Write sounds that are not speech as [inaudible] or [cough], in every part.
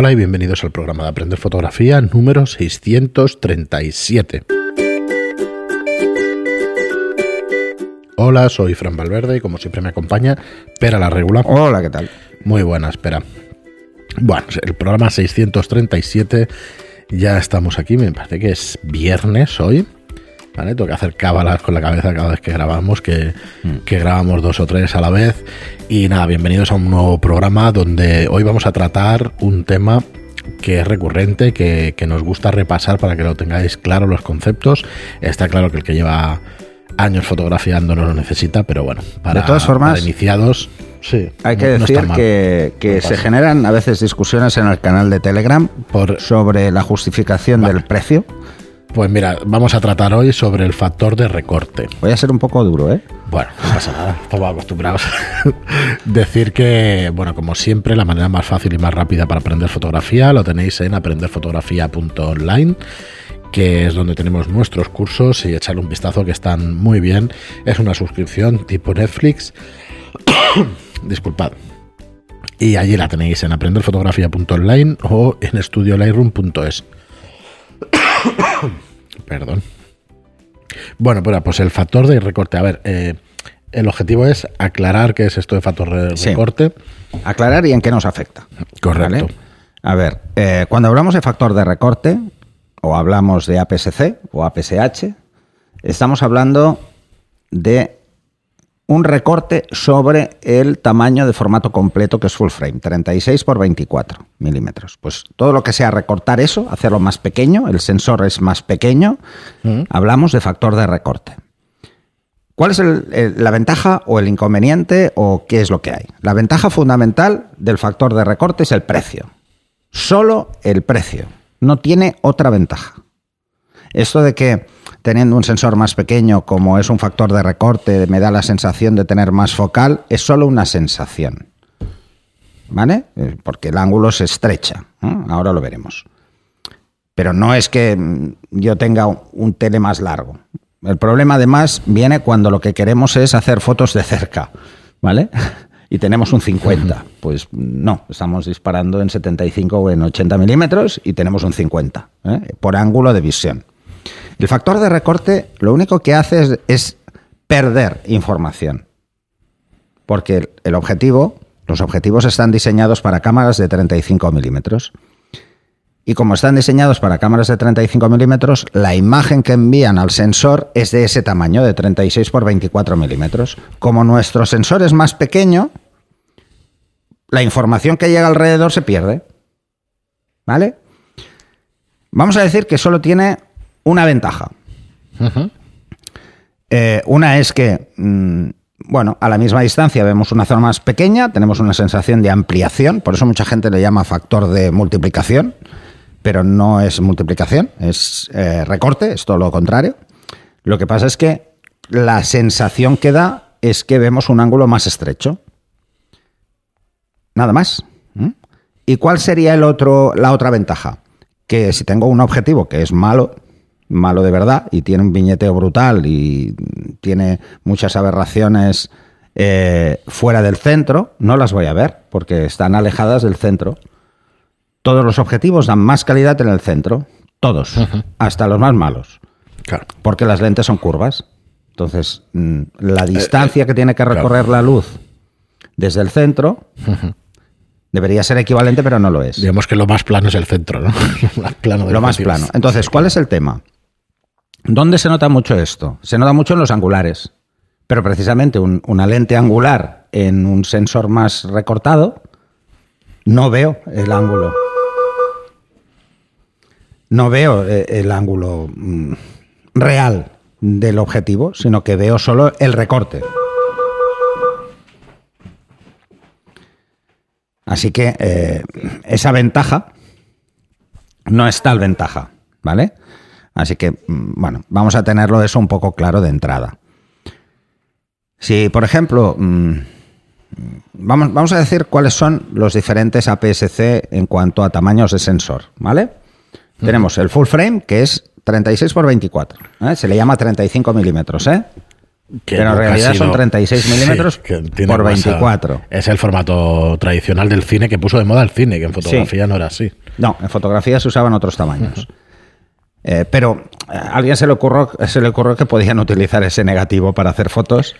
Hola y bienvenidos al programa de Aprender Fotografía número 637. Hola, soy Fran Valverde y como siempre me acompaña Pera la Regular. Hola, ¿qué tal? Muy buena, espera. Bueno, el programa 637, ya estamos aquí, me parece que es viernes hoy. ¿Vale? Tengo que hacer cábalas con la cabeza cada vez que grabamos, que, mm. que grabamos dos o tres a la vez. Y nada, bienvenidos a un nuevo programa donde hoy vamos a tratar un tema que es recurrente, que, nos gusta repasar para que lo tengáis claro los conceptos. Está claro que el que lleva años fotografiando no lo necesita, pero bueno, para, de todas formas, iniciados, sí. Hay que decir que, se generan a veces discusiones en el canal de Telegram Por, sobre la justificación del precio. Pues mira, vamos a tratar hoy sobre el factor de recorte. Voy a ser un poco duro, ¿eh? Bueno, no pasa nada, estamos acostumbrados. [laughs] Decir que, bueno, como siempre, la manera más fácil y más rápida para aprender fotografía lo tenéis en aprenderfotografía.online que es donde tenemos nuestros cursos y echarle un vistazo que están muy bien. Es una suscripción tipo Netflix. [coughs] Disculpad. Y allí la tenéis en aprenderfotografía.online o en estudiolightroom.es. [coughs] Perdón. Bueno, pues el factor de recorte. A ver, eh, el objetivo es aclarar qué es esto de factor de recorte. Aclarar y en qué nos afecta. Correcto. A ver, eh, cuando hablamos de factor de recorte, o hablamos de APS-C o APS-H, estamos hablando de un recorte sobre el tamaño de formato completo que es full frame, 36 por 24 milímetros. Pues todo lo que sea recortar eso, hacerlo más pequeño, el sensor es más pequeño, mm. hablamos de factor de recorte. ¿Cuál es la ventaja o el inconveniente o qué es lo que hay? La ventaja fundamental del factor de recorte es el precio. Solo el precio. No tiene otra ventaja. Esto de que teniendo un sensor más pequeño, como es un factor de recorte, me da la sensación de tener más focal, es solo una sensación. ¿Vale? Eh, porque el ángulo se estrecha. Ahora lo veremos. Pero no es que mm, yo tenga un tele más largo. El problema además viene cuando lo que queremos es hacer fotos de cerca. ¿Vale? [laughs] y tenemos un 50. [laughs] Pues no, estamos disparando en 75 o en 80 milímetros y tenemos un 50 ¿eh? por ángulo de visión. El factor de recorte lo único que hace es, perder información. Porque el objetivo, los objetivos están diseñados para cámaras de 35 milímetros. Y como están diseñados para cámaras de 35 milímetros, la imagen que envían al sensor es de ese tamaño, de 36 por 24 milímetros. Como nuestro sensor es más pequeño, la información que llega alrededor se pierde. ¿Vale? Vamos a decir que solo tiene una ventaja. Eh, una es que, mm, bueno, a la misma distancia vemos una zona más pequeña, tenemos una sensación de ampliación, por eso mucha gente le llama factor de multiplicación, pero no es multiplicación, es eh, recorte, es todo lo contrario. Lo que pasa es que la sensación que da es que vemos un ángulo más estrecho. Nada más. ¿Y cuál sería el otro, la otra ventaja? Que si tengo un objetivo que es malo, malo de verdad y tiene un viñeteo brutal y tiene muchas aberraciones eh, fuera del centro, no las voy a ver porque están alejadas del centro. Todos los objetivos dan más calidad en el centro, todos, hasta los más malos. Claro. Porque las lentes son curvas. Entonces, mm, la eh, distancia eh, que tiene que recorrer la luz desde el centro debería ser equivalente, pero no lo es. Digamos que lo más plano es el centro, ¿no? [laughs] lo más plano. Lo más plano. Entonces, ¿cuál es el tema? ¿Dónde se nota mucho esto? Se nota mucho en los angulares. Pero precisamente una lente angular en un sensor más recortado, no veo el ángulo. No veo eh, el ángulo mm, real del objetivo, sino que veo solo el recorte. Así que eh, esa ventaja no es tal ventaja, ¿vale? Así que, mm, bueno, vamos a tenerlo eso un poco claro de entrada. Si, por ejemplo, mm, vamos, vamos a decir cuáles son los diferentes APS-C en cuanto a tamaños de sensor, ¿vale? Tenemos el full frame, que es 36 por 24. ¿eh? Se le llama 35 milímetros, ¿eh? que Pero en realidad son sido- 36 Sí, milímetros que tiene por más a- 24. Es el formato tradicional del cine que puso de moda el cine, que en fotografía no era así. No, en fotografía se usaban otros tamaños. Eh, pero eh, a alguien se le, ocurrió, se le ocurrió que podían utilizar ese negativo para hacer fotos.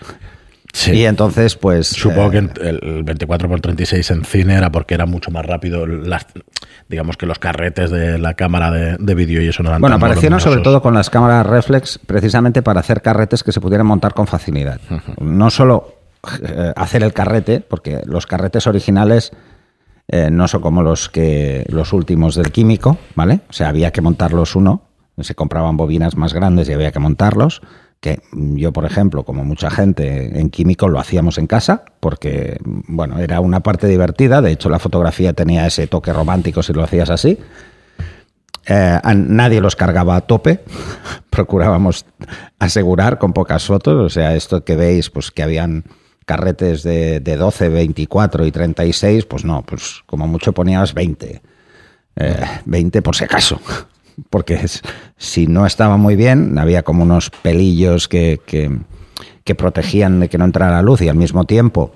Sí. Y entonces, pues. Supongo eh, que el 24x36 en cine era porque era mucho más rápido. Las, digamos que los carretes de la cámara de, de vídeo y eso no eran Bueno, tan aparecieron sobre todo con las cámaras reflex precisamente para hacer carretes que se pudieran montar con facilidad. No solo eh, hacer el carrete, porque los carretes originales eh, no son como los que los últimos del químico, ¿vale? O sea, había que montarlos uno, se compraban bobinas más grandes y había que montarlos. Que yo, por ejemplo, como mucha gente en químico, lo hacíamos en casa, porque, bueno, era una parte divertida. De hecho, la fotografía tenía ese toque romántico si lo hacías así. Eh, a nadie los cargaba a tope. [laughs] Procurábamos asegurar con pocas fotos. O sea, esto que veis, pues que habían carretes de, de 12, 24 y 36, pues no, pues como mucho ponías 20. Eh, 20 por si acaso. Porque es- si no estaba muy bien, había como unos pelillos que, que- que protegían de que no entrara la luz y al mismo tiempo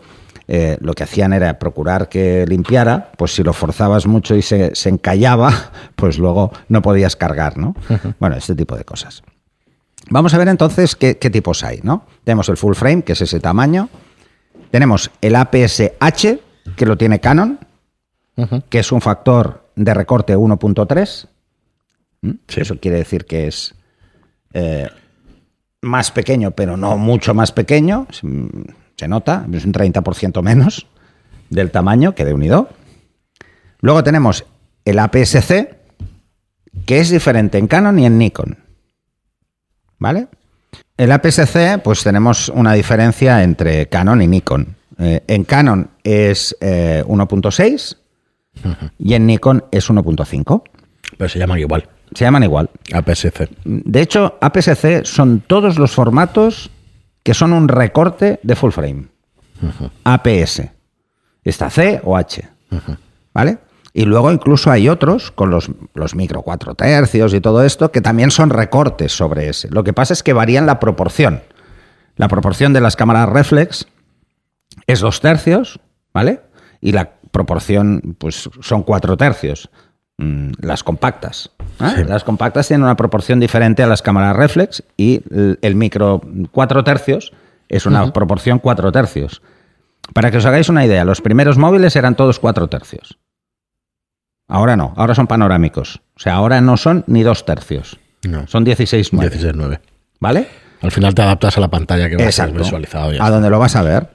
eh, lo que hacían era procurar que limpiara, pues si lo forzabas mucho y se, se encallaba, [laughs] pues luego no podías cargar, ¿no? Bueno, este tipo de cosas. Vamos a ver entonces qué, qué tipos hay, ¿no? Tenemos el full frame, que es ese tamaño. Tenemos el APS-H, que lo tiene Canon, que es un factor de recorte 1.3. ¿Mm? Sí. Eso quiere decir que es eh, más pequeño, pero no mucho más pequeño. Se, se nota, es un 30% menos del tamaño que de unido. Luego tenemos el APS-C, que es diferente en Canon y en Nikon. ¿Vale? El APS-C, pues tenemos una diferencia entre Canon y Nikon. Eh, en Canon es eh, 1.6 y en Nikon es 1.5. Pero se llaman igual. Se llaman igual. APS-C. De hecho, APS-C son todos los formatos que son un recorte de full frame. APS. Está C o H. ¿Vale? Y luego incluso hay otros, con los, los micro 4 tercios y todo esto, que también son recortes sobre ese. Lo que pasa es que varían la proporción. La proporción de las cámaras reflex es 2 tercios, ¿vale? Y la proporción, pues son 4 tercios. Mm, Las compactas. ¿eh? Sí. Las compactas tienen una proporción diferente a las cámaras reflex y el, micro 4 tercios es una proporción 4 tercios. Para que os hagáis una idea, los primeros móviles eran todos 4 tercios. Ahora no, ahora son panorámicos. O sea, ahora no son ni 2 tercios. No. Son 16 16-9. ¿Vale? Al final te adaptas a la pantalla que va a ser Exacto. visualizado. y ya A donde lo vas a ver.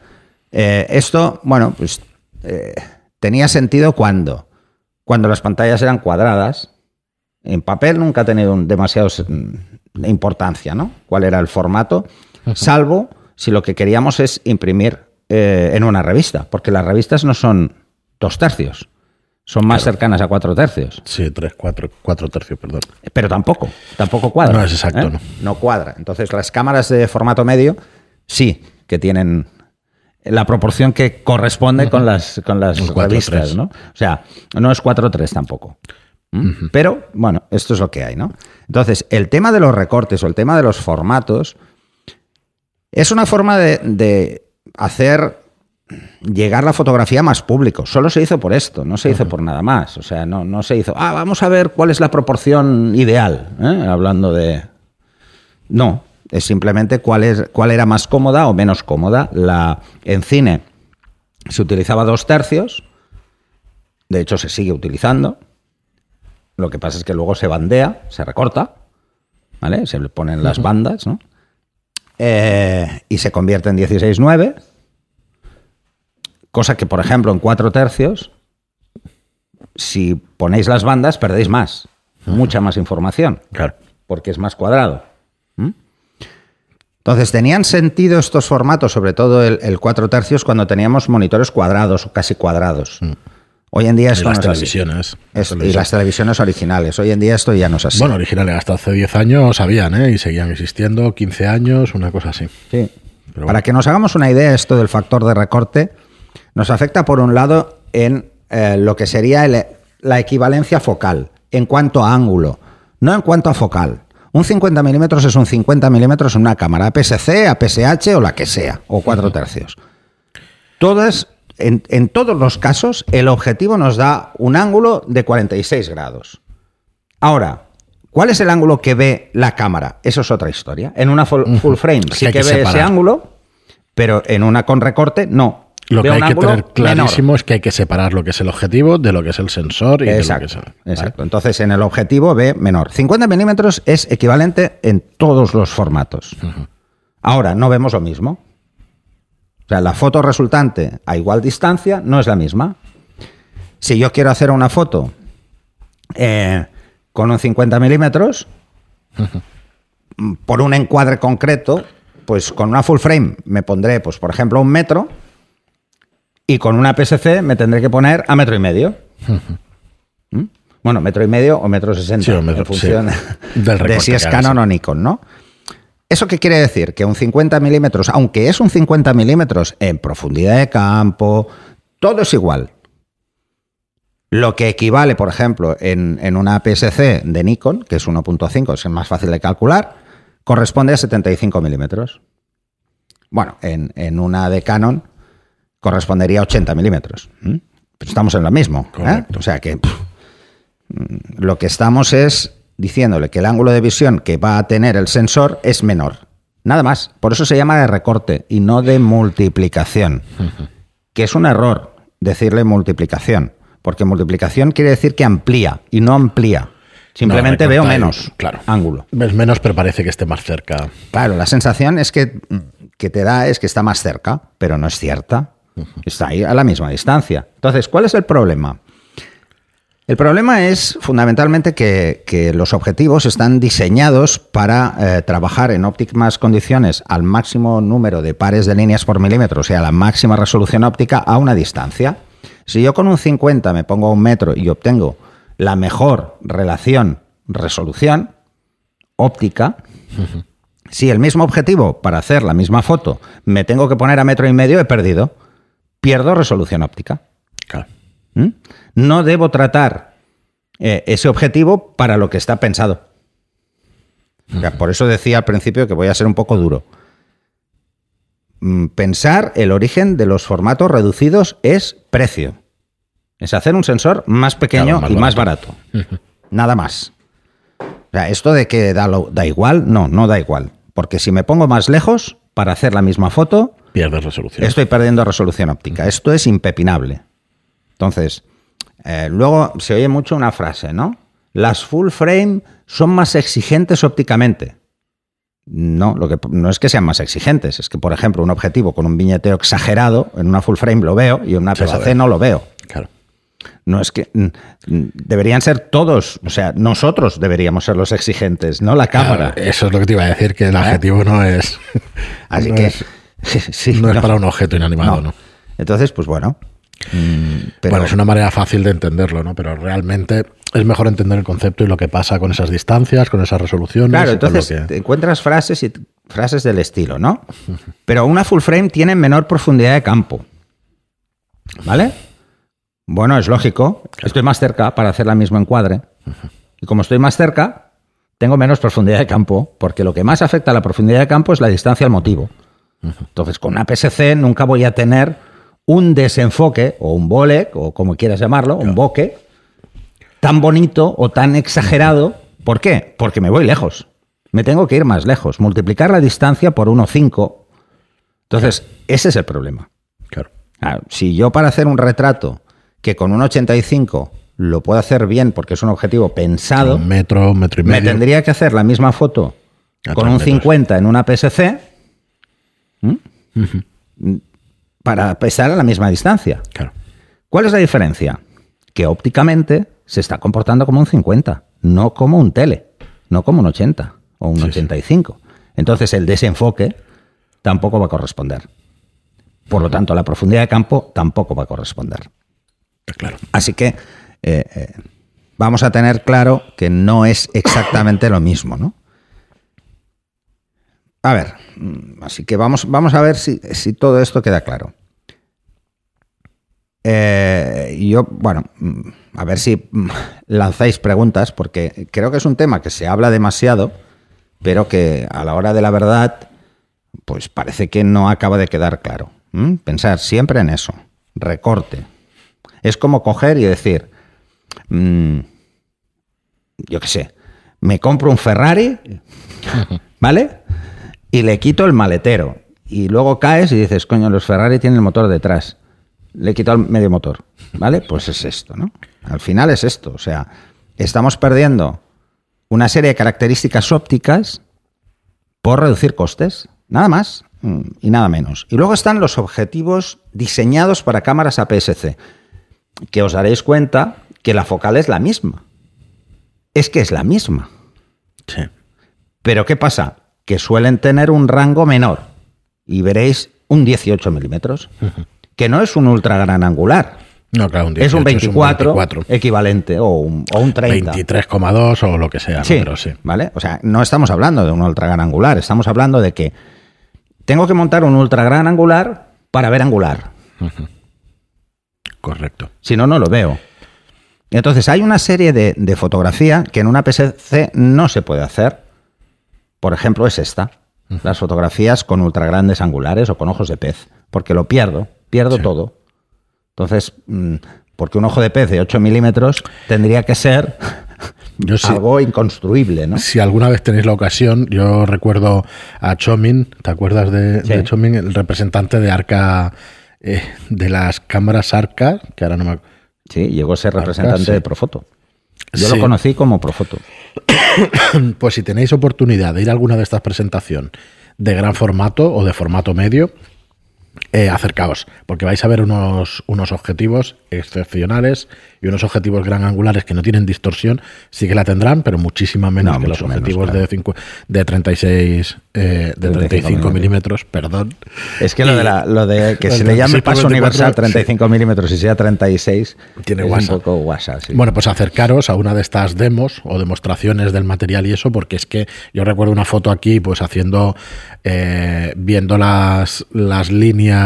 Eh, esto, bueno, pues eh, tenía sentido cuando, cuando las pantallas eran cuadradas. En papel nunca ha tenido demasiado mm, importancia, ¿no? ¿Cuál era el formato? Salvo si lo que queríamos es imprimir eh, en una revista, porque las revistas no son dos tercios, son más cercanas a cuatro tercios. Sí, 3, 4, 4 tercios, perdón. Pero tampoco, tampoco cuadra. No es exacto, ¿eh? no. No cuadra. Entonces, las cámaras de formato medio sí que tienen la proporción que corresponde con las, con las Un 4:3. revistas, ¿no? O sea, no es 4-3 tampoco. Pero, bueno, esto es lo que hay, ¿no? Entonces, el tema de los recortes o el tema de los formatos es una forma de, de hacer llegar la fotografía a más público. Solo se hizo por esto, no se hizo por nada más. O sea, no, no se hizo, ah, vamos a ver cuál es la proporción ideal, ¿eh? hablando de... No, es simplemente cuál, es, cuál era más cómoda o menos cómoda. La, en cine se utilizaba dos tercios, de hecho se sigue utilizando. Lo que pasa es que luego se bandea, se recorta, ¿vale? Se le ponen las bandas, ¿no? Eh, y se convierte en 16-9, cosa que, por ejemplo, en 4 tercios, si ponéis las bandas, perdéis más, mucha más información, Claro. porque es más cuadrado. ¿Mm? Entonces, tenían sentido estos formatos, sobre todo el, el 4 tercios, cuando teníamos monitores cuadrados o casi cuadrados. Hoy en día Y esto las no es así. televisiones. Es- y las televisiones originales. Hoy en día esto ya no es así. Bueno, originales hasta hace 10 años habían, ¿eh? Y seguían existiendo, 15 años, una cosa así. Sí. Pero Para bueno. que nos hagamos una idea, esto del factor de recorte nos afecta, por un lado, en eh, lo que sería el- la equivalencia focal, en cuanto a ángulo, no en cuanto a focal. Un 50 milímetros es un 50 milímetros en una cámara APS-C, APS-H o la que sea, o 4 tercios. Todas, en, en todos los casos, el objetivo nos da un ángulo de 46 grados. Ahora, ¿cuál es el ángulo que ve la cámara? Eso es otra historia. En una full, full frame sí que, que ve ese ángulo, pero en una con recorte no. Lo que hay que tener clarísimo menor. es que hay que separar lo que es el objetivo de lo que es el sensor y Exacto, de lo que es el- exacto. Entonces, en el objetivo ve menor. 50 milímetros es equivalente en todos los formatos. Ahora, no vemos lo mismo. O sea, la foto resultante a igual distancia no es la misma. Si yo quiero hacer una foto eh, con un 50 milímetros, por un encuadre concreto, pues con una full frame me pondré, pues por ejemplo, un metro y con una PSC me tendré que poner a metro y medio. [laughs] ¿Mm? Bueno, metro y medio o metro sesenta, Sí, en función sí. Del [laughs] de si es. Canon o Nikon, ¿no? ¿Eso qué quiere decir? Que un 50 milímetros, aunque es un 50 milímetros en profundidad de campo, todo es igual. Lo que equivale, por ejemplo, en, en una PSC de Nikon, que es 1.5, es más fácil de calcular, corresponde a 75 milímetros. Bueno, en, en una de Canon correspondería a 80 milímetros. Pero estamos en lo mismo. ¿eh? Correcto. O sea que pff, mm, lo que estamos es diciéndole que el ángulo de visión que va a tener el sensor es menor. Nada más. Por eso se llama de recorte y no de multiplicación. [laughs] Que es un error decirle multiplicación. Porque multiplicación quiere decir que amplía y no amplía. Simplemente No, veo menos claro. ángulo. Ves menos, pero parece que esté más cerca. Claro, la sensación es que, que te da es que está más cerca, pero no es cierta. Está ahí a la misma distancia. Entonces, ¿cuál es el problema? El problema es fundamentalmente que, que los objetivos están diseñados para eh, trabajar en óptimas condiciones al máximo número de pares de líneas por milímetro, o sea, la máxima resolución óptica a una distancia. Si yo con un 50 me pongo a un metro y obtengo la mejor relación resolución óptica, si el mismo objetivo para hacer la misma foto me tengo que poner a metro y medio, he perdido. Pierdo resolución óptica. Claro. ¿Mm? No debo tratar eh, ese objetivo para lo que está pensado. O sea, por eso decía al principio que voy a ser un poco duro. Mm, Pensar el origen de los formatos reducidos es precio. Es hacer un sensor más pequeño Claro, más y más barato. Nada más. O sea, esto de que da, lo- da igual, no, no da igual. Porque si me pongo más lejos para hacer la misma foto, Pierdes resolución. Estoy perdiendo resolución óptica. Esto es impepinable. Entonces, eh, luego se oye mucho una frase, ¿no? Las full frame son más exigentes ópticamente. No, lo que, no es que sean más exigentes, es que, por ejemplo, un objetivo con un viñeteo exagerado, en una full frame lo veo y en una PSC no lo veo. Claro. No es que deberían ser todos, o sea, nosotros deberíamos ser los exigentes, no la cámara. Claro, eso es lo que te iba a decir, que el adjetivo no es. Así [laughs] no que es- [laughs] sí, no es para un objeto inanimado, ¿no? Entonces, pues bueno. mm, pero- Bueno, es una manera fácil de entenderlo, ¿no? Pero realmente es mejor entender el concepto y lo que pasa con esas distancias, con esas resoluciones. Claro, lo entonces que- te encuentras frases y frases del estilo, ¿no? Pero una full frame tiene menor profundidad de campo. ¿Vale? Bueno, es lógico. Estoy más cerca para hacer la misma encuadre. Y como estoy más cerca, tengo menos profundidad de campo, porque lo que más afecta a la profundidad de campo es la distancia al motivo. Entonces, con una PSC nunca voy a tener un desenfoque o un bolec, o como quieras llamarlo, un bokeh, tan bonito o tan exagerado. ¿Por qué? Porque me voy lejos. Me tengo que ir más lejos. Multiplicar la distancia por 1,5. Entonces, ese es el problema. Claro. Claro, si yo para hacer un retrato que con un 85 lo puedo hacer bien porque es un objetivo pensado, Un metro, un metro y me medio. tendría que hacer la misma foto con un metros. 50 en una PSC ¿m? para estar a la misma distancia. Claro. ¿Cuál es la diferencia? Que ópticamente se está comportando como un 50, no como un tele, no como un 80 o un Sí, sí. 85. Entonces el desenfoque tampoco va a corresponder. Por lo tanto, la profundidad de campo tampoco va a corresponder. Claro. Así que eh, eh, vamos a tener claro que no es exactamente lo mismo, ¿no? A ver, mm, así que vamos, vamos a ver si, si todo esto queda claro. Eh, yo, bueno, mm, a ver si mm, [laughs] lanzáis preguntas, porque creo que es un tema que se habla demasiado, pero que a la hora de la verdad, pues parece que no acaba de quedar claro. ¿Mm? Pensar siempre en eso. Recorte. Es como coger y decir, mm, yo qué sé, me compro un Ferrari, [laughs] ¿vale? Y le quito el maletero. Y luego caes y dices, coño, los Ferrari tienen el motor detrás. Le quito el medio motor, ¿vale? Pues es esto, ¿no? Al final es esto. O sea, estamos perdiendo una serie de características ópticas por reducir costes. Nada más mm, y nada menos. Y luego están los objetivos diseñados para cámaras APS-C, que os daréis cuenta que la focal es la misma. Es que es la misma. Sí. Pero ¿qué pasa? Que suelen tener un rango menor. Y veréis un 18 milímetros, que no es un ultra gran angular. No, claro, un es un 18, 24, equivalente, o un, o un 30. 23,2 o lo que sea. Sí, pero sí. ¿vale? O sea, no estamos hablando de un ultra gran angular, estamos hablando de que tengo que montar un ultra gran angular para ver angular. Correcto. Si no, no lo veo. Entonces, hay una serie de, de fotografía que en una PSC no se puede hacer. Por ejemplo, es esta. Las fotografías con ultra grandes angulares o con ojos de pez. Porque lo pierdo, pierdo Sí. todo. Entonces, mm, porque un ojo de pez de 8 milímetros tendría que ser [laughs] Yo sí, algo inconstruible, ¿no? si alguna vez tenéis la ocasión, yo recuerdo a Chomin, ¿te acuerdas de, Sí. de Chomin? El representante de Arca, eh, de las cámaras Arca, que ahora no me acuerdo. Sí, llegó a ser representante sí. de Profoto. Yo Sí. lo conocí como Profoto. [coughs] Pues si tenéis oportunidad de ir a alguna de estas presentaciones de gran formato o de formato medio, eh, acercaos, porque vais a ver unos, unos objetivos excepcionales y unos objetivos gran angulares que no tienen distorsión, sí que la tendrán, pero muchísima menos No, que los menos, objetivos claro. de, de 36, eh, de 35 milímetros, perdón. Es que lo de, la- lo de que se le llame 36 por paso 24, universal sí. 35 milímetros y sea 36 Tiene es un poco guasa. sí. Bueno, pues acercaros a una de estas demos o demostraciones del material y eso, porque es que yo recuerdo una foto aquí, pues haciendo, eh, viendo las, las líneas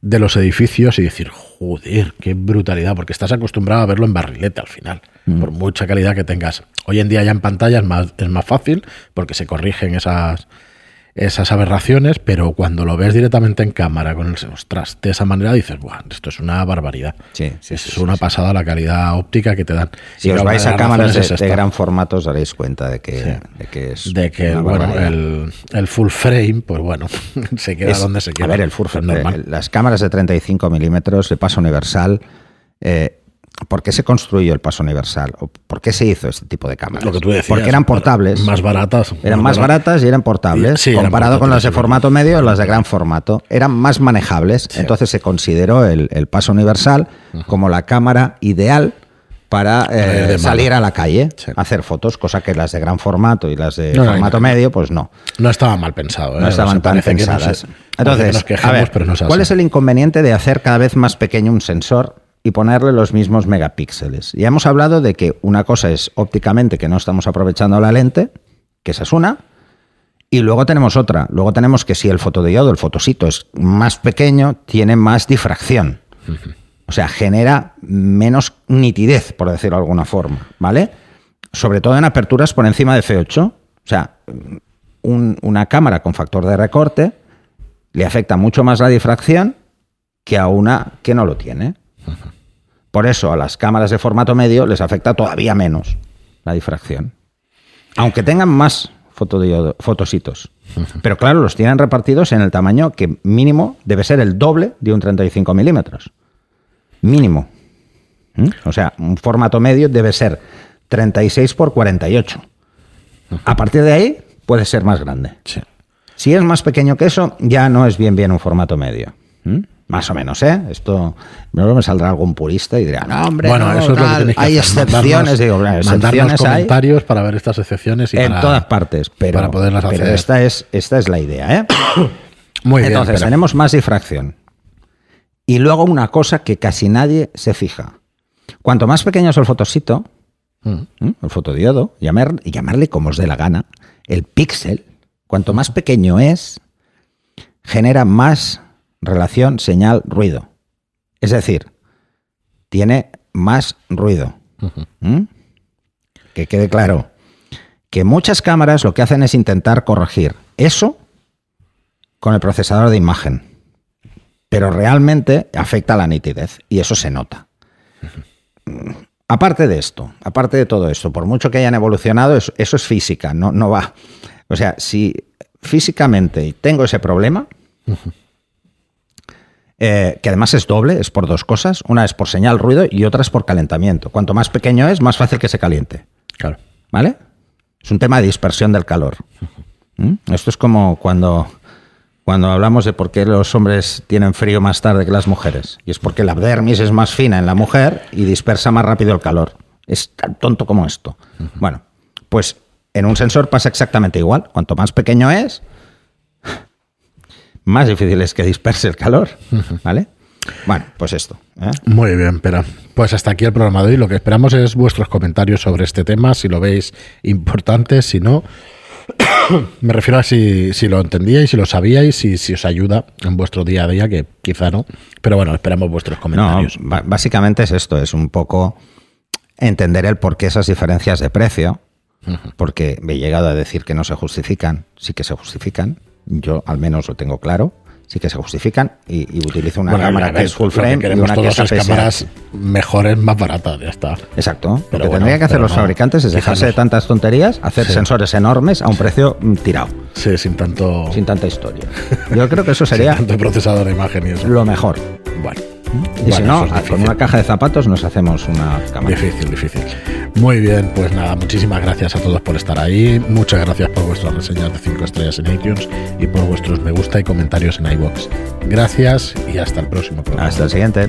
de los edificios y decir, joder, qué brutalidad, porque estás acostumbrado a verlo en barrilete al final, por mucha calidad que tengas. Hoy en día ya en pantalla es más, es más fácil, porque se corrigen esas, esas aberraciones, pero cuando lo ves directamente en cámara, con el ostras, de esa manera dices, Buah, esto es una barbaridad. Sí, sí, es sí, una pasada la calidad óptica que te dan. si Y os vais a cámaras de, es de gran formato os daréis cuenta de que, de que es de que bueno, el, el full frame, pues bueno, [laughs] se queda Es- donde se queda. A ver, el full frame, normal. eh, las cámaras de 35 milímetros de paso universal, eh, ¿por qué se construyó el paso universal? ¿O ¿Por qué se hizo este tipo de cámaras? Lo que tú decías. Porque eran portables. Más baratas. Eran más baratas y eran portables. Sí, eran comparado con las de formato medio, las de gran formato. Eran más manejables. Entonces se consideró el, el paso universal como la cámara ideal para eh, salir a la calle, Sí. hacer fotos, cosa que las de gran formato y las de No, formato no. medio, pues no. No estaba mal pensado. ¿eh? No O estaban sea, tan que pensadas. Entonces, que nos a ver, pero ¿cuál es el inconveniente de hacer cada vez más pequeño un sensor y ponerle los mismos megapíxeles? Ya hemos hablado de que una cosa es ópticamente que no estamos aprovechando la lente, que esa es una, y luego tenemos otra. Luego tenemos que si el fotodiodo, el fotosito es más pequeño, tiene más difracción. O sea, genera menos nitidez, por decirlo de alguna forma, ¿vale? Sobre todo en aperturas por encima de F8. O sea, un- una cámara con factor de recorte le afecta mucho más la difracción que a una que no lo tiene. Por eso a las cámaras de formato medio les afecta todavía menos la difracción. Aunque tengan más fotodiodo- fotositos. Pero claro, los tienen repartidos en el tamaño que mínimo debe ser el doble de un 35 milímetros. Mínimo. ¿Mm? O sea, un formato medio debe ser 36 por 48. A partir de ahí puede ser más grande. Sí. Si es más pequeño que eso, ya no es bien bien un formato medio. ¿Mm? Más o menos, ¿eh? Esto luego me saldrá algún purista y dirá, no, hombre, bueno, no, eso es lo que tal, que hay hacer, excepciones. mandarnos- Digo, bueno, hay comentarios para ver estas excepciones y en para- todas partes, pero, para poderlas pero hacer. esta, es, esta es la idea, ¿eh? [coughs] Muy bien. Entonces, pero- tenemos más difracción. Y luego una cosa que casi nadie se fija. Cuanto más pequeño es el fotosito, Mm. ¿m? el fotodiodo, llamar, llamarle como os dé la gana, el píxel, cuanto más pequeño es, genera más relación señal-ruido. Es decir, tiene más ruido. ¿Mm? Que quede claro que muchas cámaras lo que hacen es intentar corregir eso con el procesador de imagen. Pero realmente afecta la nitidez y eso se nota. Aparte de esto, aparte de todo esto, por mucho que hayan evolucionado, eso, es física, no, no va. O sea, si físicamente tengo ese problema, eh, que además es doble, es por dos cosas. Una es por señal ruido y otra es por calentamiento. Cuanto más pequeño es, más fácil que se caliente. Claro. ¿Vale? Es un tema de dispersión del calor. ¿Mm? Esto es como cuando, cuando hablamos de por qué los hombres tienen frío más tarde que las mujeres. Y es porque la dermis es más fina en la mujer y dispersa más rápido el calor. Es tan tonto como esto. Bueno, pues en un sensor pasa exactamente igual. Cuanto más pequeño es, más difícil es que disperse el calor. ¿Vale? Bueno, pues esto. ¿eh? Muy bien, pero pues hasta aquí el programa de hoy. Lo que esperamos es vuestros comentarios sobre este tema, si lo veis importante, si no. [coughs] Me refiero a si, lo entendíais, si lo sabíais, y si os ayuda en vuestro día a día, que quizá no. Pero bueno, esperamos vuestros comentarios. básicamente es esto, es un poco entender el por qué esas diferencias de precio, porque me he llegado a decir que no se justifican, sí que se justifican, yo al menos lo tengo claro, sí que se justifican y, utilizo una cámara que es full frame y una que es cámaras mejores, más baratas, ya está. Exacto. lo que tendrían que hacer los fabricantes es dejarse de tantas tonterías, hacer sensores enormes a un precio mm, tirado. Sí, sin tanto... Sin tanta historia. Yo creo que eso [laughs] sería... sin tanto procesador de imagen y eso. Lo mejor. Bueno. Y si no, con una caja de zapatos nos hacemos una cámara. Difícil, difícil. Muy bien, pues nada, muchísimas gracias a todos por estar ahí. Muchas gracias por vuestras reseñas de 5 estrellas en iTunes y por vuestros me gusta y comentarios en iBox. Gracias y hasta el próximo programa. Hasta el siguiente.